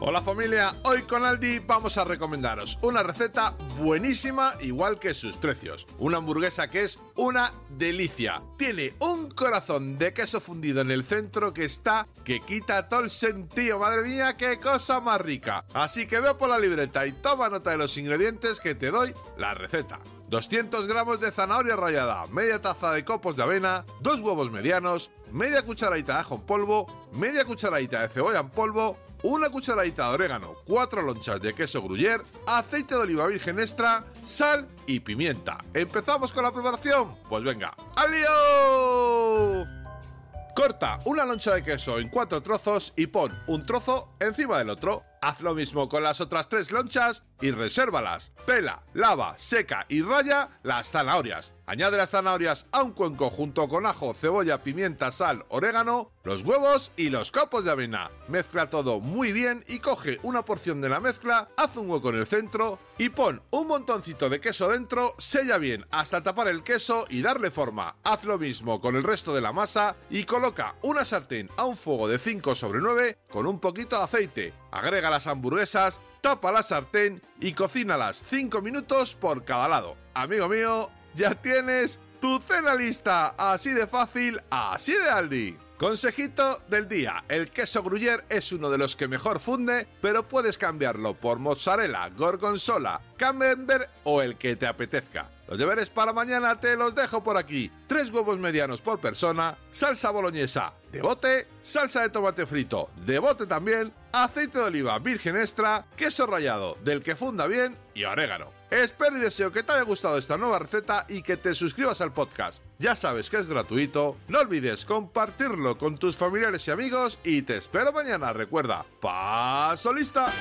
Hola familia, hoy con Aldi vamos a recomendaros una receta buenísima igual que sus precios. Una hamburguesa que es una delicia. Tiene un corazón de queso fundido en el centro que está que quita todo el sentido. Madre mía, qué cosa más rica. Así que veo por la libreta y toma nota de los ingredientes que te doy la receta. 200 gramos de zanahoria rallada, media taza de copos de avena, dos huevos medianos, media cucharadita de ajo en polvo, media cucharadita de cebolla en polvo, una cucharadita de orégano, cuatro lonchas de queso gruyère, aceite de oliva virgen extra, sal y pimienta. ¿Empezamos con la preparación? Pues venga, ¡al! Corta una loncha de queso en cuatro trozos y pon un trozo encima del otro. Haz lo mismo con las otras tres lonchas y resérvalas. Pela, lava, seca y raya las zanahorias. Añade las zanahorias a un cuenco junto con ajo, cebolla, pimienta, sal, orégano, los huevos y los copos de avena. Mezcla todo muy bien y coge una porción de la mezcla, haz un hueco en el centro y pon un montoncito de queso dentro, sella bien hasta tapar el queso y darle forma. Haz lo mismo con el resto de la masa y coloca una sartén a un fuego de 5 sobre 9 con un poquito de aceite. Agrega las hamburguesas, tapa la sartén y cocínalas 5 minutos por cada lado. Amigo mío, ya tienes tu cena lista, así de fácil, así de Aldi. Consejito del día, el queso gruyère es uno de los que mejor funde, pero puedes cambiarlo por mozzarella, gorgonzola, camembert o el que te apetezca. Los deberes para mañana te los dejo por aquí. Tres huevos medianos por persona, salsa boloñesa de bote, salsa de tomate frito de bote también, aceite de oliva virgen extra, queso rallado del que funda bien y orégano. Espero y deseo que te haya gustado esta nueva receta y que te suscribas al podcast. Ya sabes que es gratuito, no olvides compartirlo con tus familiares y amigos y te espero mañana. Recuerda, paso lista.